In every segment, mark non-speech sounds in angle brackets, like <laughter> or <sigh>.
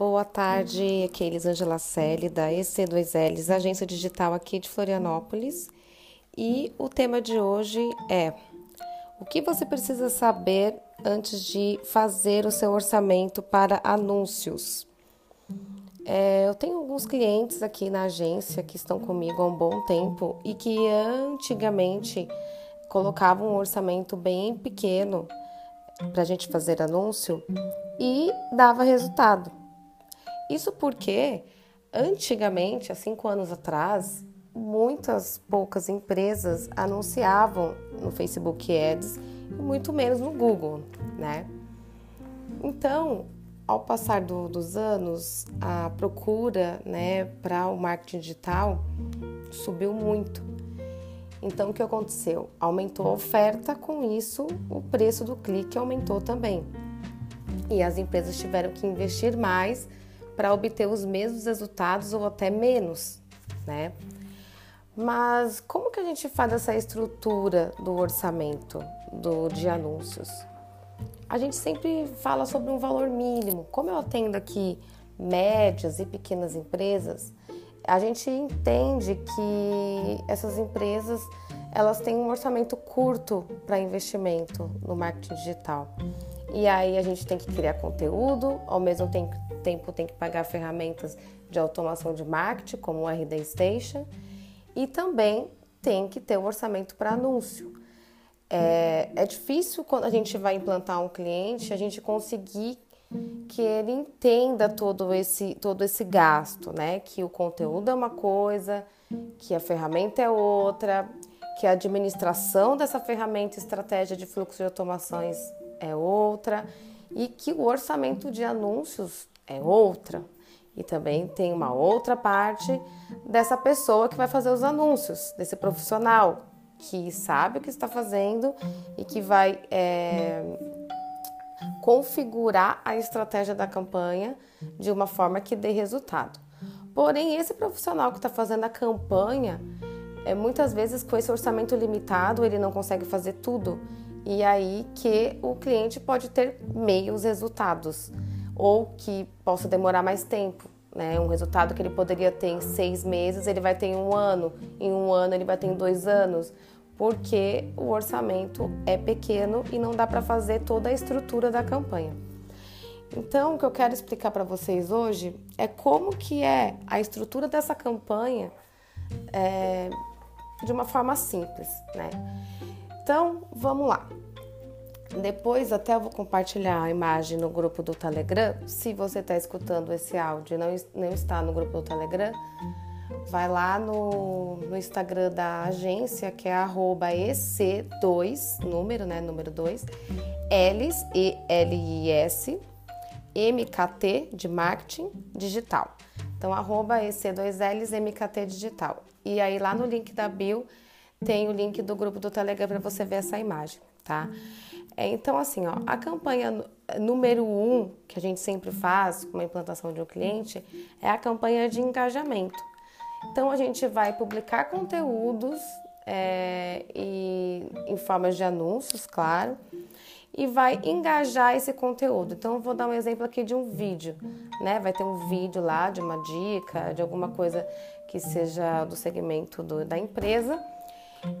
Boa tarde, aqui é Elisângela Selle, da EC2Ls, agência digital aqui de Florianópolis. E o tema de hoje é o que você precisa saber antes de fazer o seu orçamento para anúncios. É, eu tenho alguns clientes aqui na agência que estão comigo há um bom tempo e que antigamente colocavam um orçamento bem pequeno para a gente fazer anúncio e dava resultado. Isso porque antigamente, há cinco anos atrás, muitas poucas empresas anunciavam no Facebook Ads e muito menos no Google, né? Então, ao passar do, dos anos, a procura, né, para o marketing digital subiu muito. Então, o que aconteceu? Aumentou a oferta, com isso, o preço do clique aumentou também. E as empresas tiveram que investir mais para obter os mesmos resultados ou até menos, né? Mas como que a gente faz essa estrutura do orçamento do, de anúncios? A gente sempre fala sobre um valor mínimo. Como eu atendo aqui médias e pequenas empresas, a gente entende que essas empresas elas têm um orçamento curto para investimento no marketing digital. E aí a gente tem que criar conteúdo, ao mesmo tempo tem que pagar ferramentas de automação de marketing, como o RD Station, e também tem que ter um orçamento para anúncio. É, é difícil quando a gente vai implantar um cliente a gente conseguir que ele entenda todo esse, todo esse gasto, né? Que o conteúdo é uma coisa, que a ferramenta é outra, que a administração dessa ferramenta estratégia de fluxo de automações é outra e que o orçamento de anúncios é outra. E também tem uma outra parte dessa pessoa que vai fazer os anúncios, desse profissional que sabe o que está fazendo e que vai é, configurar a estratégia da campanha de uma forma que dê resultado. Porém, esse profissional que está fazendo a campanha, é, muitas vezes com esse orçamento limitado, ele não consegue fazer tudo. E aí que o cliente pode ter meios resultados ou que possa demorar mais tempo. Né? Um resultado que ele poderia ter em seis meses, ele vai ter em um ano, em um ano ele vai ter em dois anos, porque o orçamento é pequeno e não dá para fazer toda a estrutura da campanha. Então, o que eu quero explicar para vocês hoje é como que é a estrutura dessa campanha é, de uma forma simples, né? Então, vamos lá. Depois até eu vou compartilhar a imagem no grupo do Telegram. Se você está escutando esse áudio e não, não está no grupo do Telegram, vai lá no, no Instagram da agência, que é EC2, número, né? Número 2, Ls, E-L-I-S, MKT de marketing digital. Então, arroba EC2Ls, MKT digital. E aí lá no link da bio tem o link do grupo do Telegram para você ver essa imagem, tá? É, então, assim, ó, a campanha número um que a gente sempre faz com a implantação de um cliente é a campanha de engajamento. Então a gente vai publicar conteúdos é, e, em formas de anúncios, claro, e vai engajar esse conteúdo. Então vou dar um exemplo aqui de um vídeo, né? Vai ter um vídeo lá de uma dica, de alguma coisa que seja do segmento do, da empresa.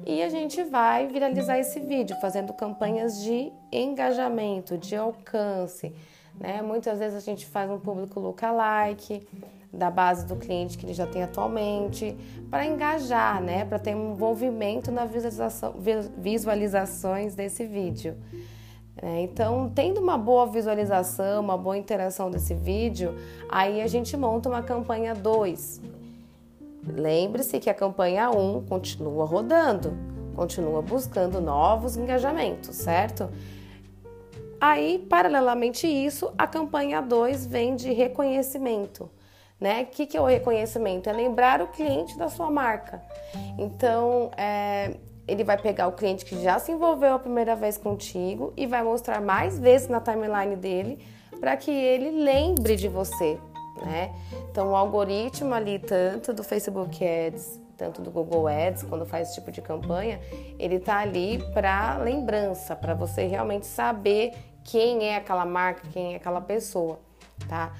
E a gente vai viralizar esse vídeo, fazendo campanhas de engajamento, de alcance. Né? Muitas vezes a gente faz um público lookalike, da base do cliente que ele já tem atualmente, para engajar, né? para ter um envolvimento na visualização, visualizações desse vídeo. É, então, tendo uma boa visualização, uma boa interação desse vídeo, aí a gente monta uma campanha 2. Lembre-se que a campanha 1 um continua rodando, continua buscando novos engajamentos, certo? Aí, paralelamente isso, a campanha 2 vem de reconhecimento. Né? O que, que é o reconhecimento? É lembrar o cliente da sua marca. Então, é, ele vai pegar o cliente que já se envolveu a primeira vez contigo e vai mostrar mais vezes na timeline dele para que ele lembre de você. Né? Então, o algoritmo ali, tanto do Facebook Ads, tanto do Google Ads, quando faz esse tipo de campanha, ele está ali para lembrança, para você realmente saber quem é aquela marca, quem é aquela pessoa, tá?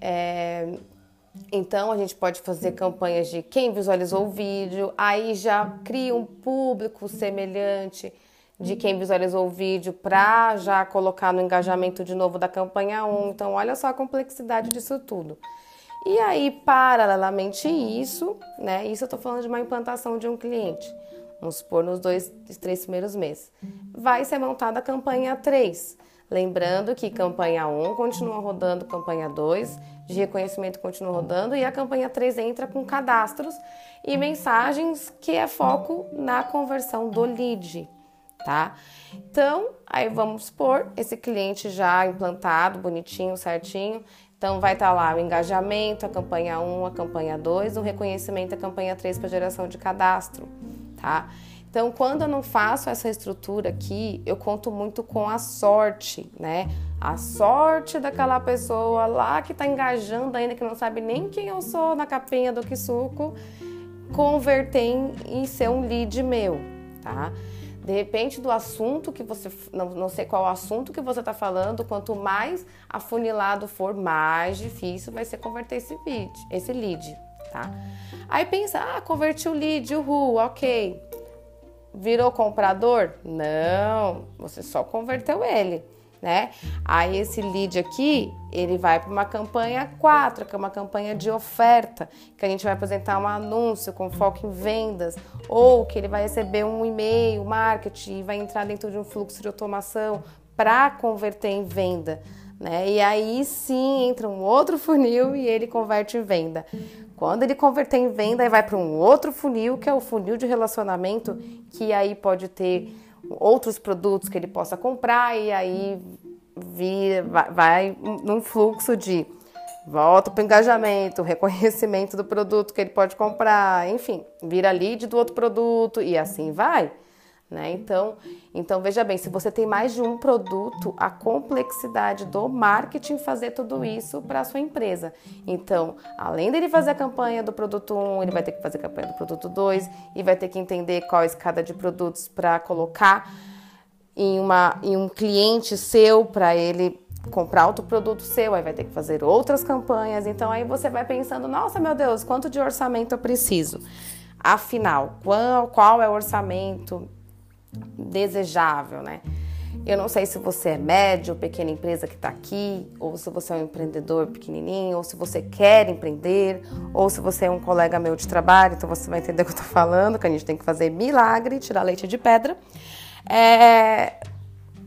É, então a gente pode fazer campanhas de quem visualizou o vídeo, aí já cria um público semelhante de quem visualizou o vídeo para já colocar no engajamento de novo da campanha 1. Então olha só a complexidade disso tudo. E aí, paralelamente isso, né? Isso eu estou falando de uma implantação de um cliente. Vamos supor nos dois, três primeiros meses. Vai ser montada a campanha 3 Lembrando que campanha 1 continua rodando, campanha 2 de reconhecimento continua rodando e a campanha 3 entra com cadastros e mensagens que é foco na conversão do lead, tá? Então, aí vamos supor esse cliente já implantado, bonitinho, certinho. Então vai estar tá lá o engajamento, a campanha 1, a campanha 2, o reconhecimento, a campanha 3 para geração de cadastro, tá? Então, quando eu não faço essa estrutura aqui, eu conto muito com a sorte, né? A sorte daquela pessoa lá que está engajando ainda, que não sabe nem quem eu sou na capinha do Kisuko, converter em ser um lead meu, tá? De repente, do assunto que você. Não, não sei qual assunto que você está falando, quanto mais afunilado for, mais difícil vai ser converter esse, lead, esse lead, tá? Aí pensa, ah, converti o lead, uhul, ok. Virou comprador? Não, você só converteu ele, né? Aí esse lead aqui, ele vai para uma campanha 4, que é uma campanha de oferta, que a gente vai apresentar um anúncio com foco em vendas, ou que ele vai receber um e-mail, marketing, e vai entrar dentro de um fluxo de automação para converter em venda. Né? E aí sim entra um outro funil e ele converte em venda. Quando ele converter em venda, aí vai para um outro funil, que é o funil de relacionamento, que aí pode ter outros produtos que ele possa comprar e aí vir, vai, vai num fluxo de volta para o engajamento, <laughs> reconhecimento do produto que ele pode comprar, enfim, vira lead do outro produto e assim vai. Né? Então, então, veja bem, se você tem mais de um produto, a complexidade do marketing fazer tudo isso para a sua empresa. Então, além dele fazer a campanha do produto 1, ele vai ter que fazer a campanha do produto 2 e vai ter que entender qual a escada de produtos para colocar em, uma, em um cliente seu para ele comprar outro produto seu, aí vai ter que fazer outras campanhas. Então aí você vai pensando, nossa meu Deus, quanto de orçamento eu preciso? Afinal, qual, qual é o orçamento desejável, né? Eu não sei se você é médio, pequena empresa que está aqui, ou se você é um empreendedor pequenininho, ou se você quer empreender, ou se você é um colega meu de trabalho, então você vai entender o que eu estou falando, que a gente tem que fazer milagre, tirar leite de pedra. É,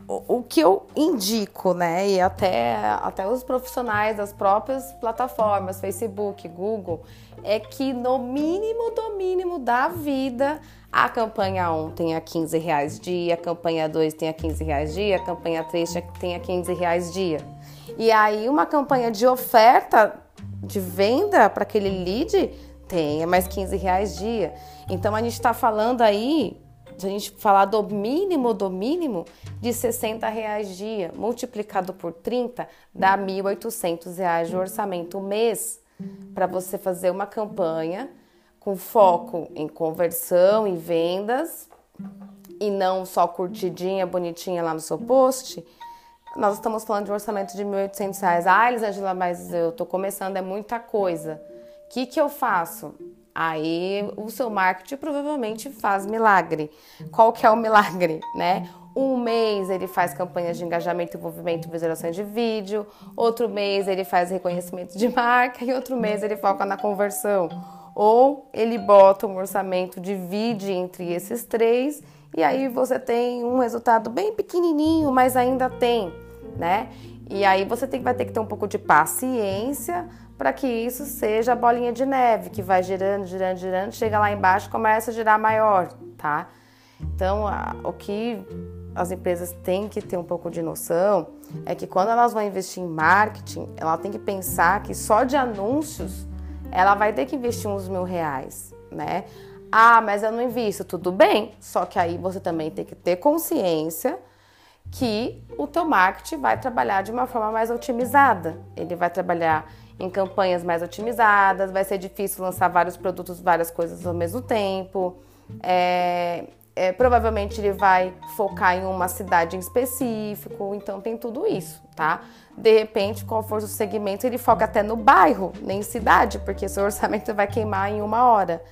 o, o que eu indico, né, e até, até os profissionais das próprias plataformas, Facebook, Google, é que no mínimo do mínimo da vida a campanha 1 tem a 15 reais dia, a campanha 2 tem a 15 reais dia, a campanha 3 tem a 15 reais dia. E aí uma campanha de oferta de venda para aquele lead tem mais 15 reais dia. Então a gente está falando aí, se a gente falar do mínimo do mínimo, de 60 reais dia, multiplicado por 30, dá 1.800 reais de orçamento mês para você fazer uma campanha com foco em conversão e vendas e não só curtidinha, bonitinha lá no seu post, nós estamos falando de um orçamento de R$ 1.800. Ah, Elisângela, mas eu estou começando, é muita coisa. O que, que eu faço? Aí o seu marketing provavelmente faz milagre. Qual que é o milagre, né? Um mês ele faz campanhas de engajamento, envolvimento visualização de vídeo. Outro mês ele faz reconhecimento de marca. E outro mês ele foca na conversão ou ele bota um orçamento, divide entre esses três e aí você tem um resultado bem pequenininho, mas ainda tem, né? E aí você tem, vai ter que ter um pouco de paciência para que isso seja a bolinha de neve que vai girando, girando, girando, chega lá embaixo e começa a girar maior, tá? Então, a, o que as empresas têm que ter um pouco de noção é que quando elas vão investir em marketing, ela tem que pensar que só de anúncios ela vai ter que investir uns mil reais, né? Ah, mas eu não invisto, tudo bem. Só que aí você também tem que ter consciência que o teu marketing vai trabalhar de uma forma mais otimizada. Ele vai trabalhar em campanhas mais otimizadas, vai ser difícil lançar vários produtos, várias coisas ao mesmo tempo. É, é, provavelmente ele vai focar em uma cidade em específico, então tem tudo isso, tá? De repente, qual for o segmento, ele foca até no bairro, nem cidade, porque seu orçamento vai queimar em uma hora.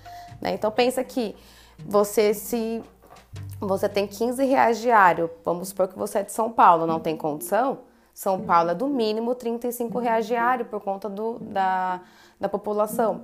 Né? Então pensa que você se você tem 15 reais diário, vamos supor que você é de São Paulo, não tem condição, São Paulo é do mínimo 35 reais diário por conta do, da, da população.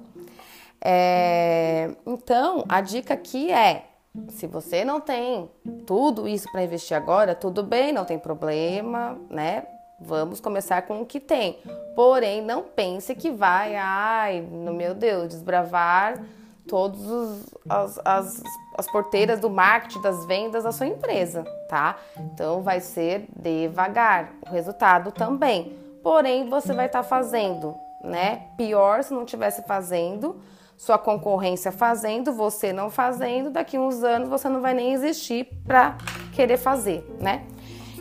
É, então, a dica aqui é se você não tem tudo isso para investir agora, tudo bem, não tem problema, né? Vamos começar com o que tem. Porém, não pense que vai, ai, no meu Deus, desbravar todas as, as, as porteiras do marketing, das vendas da sua empresa, tá? Então, vai ser devagar. O resultado também. Porém, você vai estar tá fazendo, né? Pior se não estivesse fazendo sua concorrência fazendo, você não fazendo, daqui uns anos você não vai nem existir para querer fazer, né?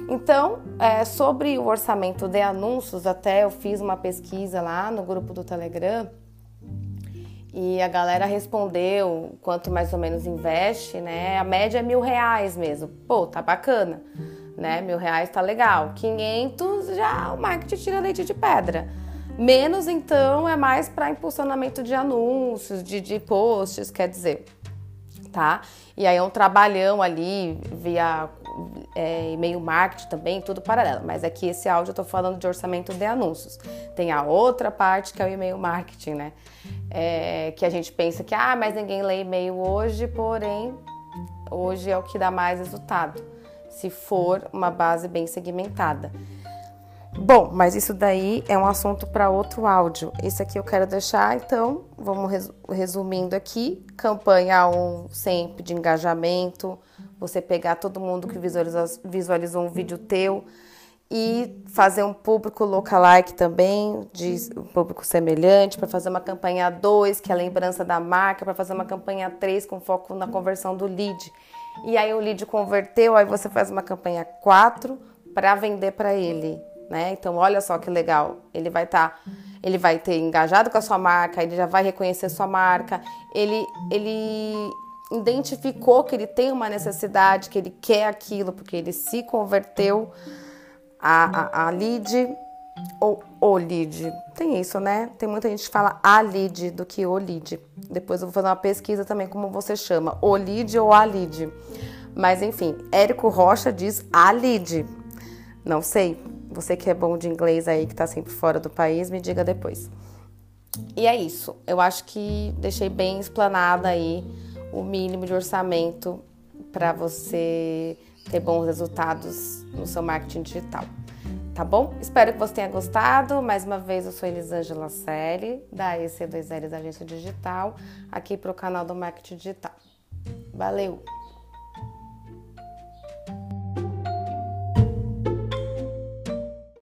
Então, é, sobre o orçamento de anúncios, até eu fiz uma pesquisa lá no grupo do Telegram e a galera respondeu quanto mais ou menos investe, né? A média é mil reais mesmo. Pô, tá bacana, né? Mil reais tá legal. 500 já o marketing tira leite de pedra. Menos, então, é mais para impulsionamento de anúncios, de, de posts, quer dizer, tá? E aí é um trabalhão ali via é, e-mail marketing também, tudo paralelo. Mas aqui esse áudio eu tô falando de orçamento de anúncios. Tem a outra parte que é o e-mail marketing, né? É, que a gente pensa que, ah, mas ninguém lê e-mail hoje, porém, hoje é o que dá mais resultado, se for uma base bem segmentada. Bom, mas isso daí é um assunto para outro áudio. Esse aqui eu quero deixar, então, vamos resumindo aqui: campanha 1 sempre de engajamento, você pegar todo mundo que visualizou, visualizou um vídeo teu e fazer um público lookalike também, de um público semelhante, para fazer uma campanha 2, que é a lembrança da marca, para fazer uma campanha 3 com foco na conversão do lead. E aí o lead converteu, aí você faz uma campanha 4 para vender para ele né? Então, olha só que legal. Ele vai estar, tá, ele vai ter engajado com a sua marca, ele já vai reconhecer sua marca, ele, ele identificou que ele tem uma necessidade, que ele quer aquilo, porque ele se converteu a, a, a lead ou o lead. Tem isso, né? Tem muita gente que fala a lead do que o lead. Depois eu vou fazer uma pesquisa também como você chama, o lead ou a lead. Mas enfim, Érico Rocha diz a lead. Não sei, você que é bom de inglês aí, que está sempre fora do país, me diga depois. E é isso. Eu acho que deixei bem explanada aí o mínimo de orçamento para você ter bons resultados no seu marketing digital. Tá bom? Espero que você tenha gostado. Mais uma vez, eu sou Elisângela Selle, da EC2Ls Agência Digital, aqui para o canal do Marketing Digital. Valeu!